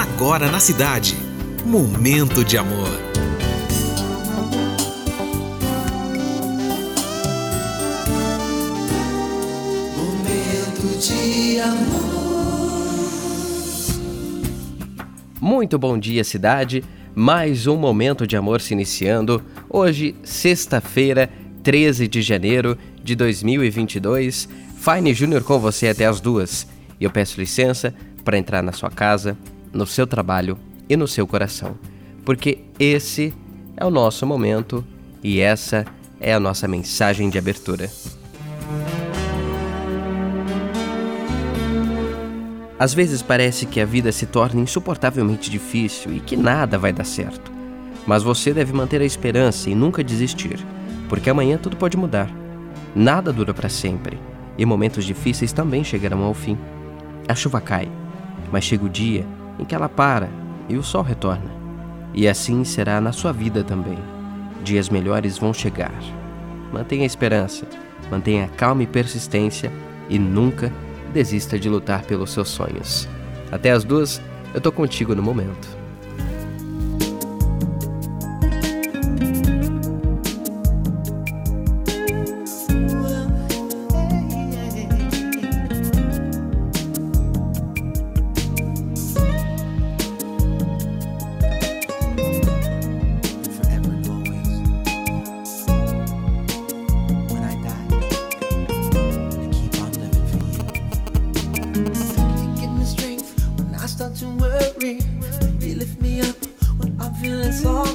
agora na cidade. Momento de amor. Momento de amor. Muito bom dia, cidade. Mais um momento de amor se iniciando. Hoje, sexta-feira, 13 de janeiro de 2022. Fine Júnior com você até as duas. E eu peço licença para entrar na sua casa, no seu trabalho e no seu coração, porque esse é o nosso momento e essa é a nossa mensagem de abertura. Às vezes parece que a vida se torna insuportavelmente difícil e que nada vai dar certo. Mas você deve manter a esperança e nunca desistir, porque amanhã tudo pode mudar. Nada dura para sempre, e momentos difíceis também chegarão ao fim. A chuva cai, mas chega o dia em que ela para e o sol retorna. E assim será na sua vida também. Dias melhores vão chegar. Mantenha a esperança, mantenha calma e persistência e nunca desista de lutar pelos seus sonhos. Até as duas, eu tô contigo no momento. don't worry. You lift me up when I'm feeling sorry.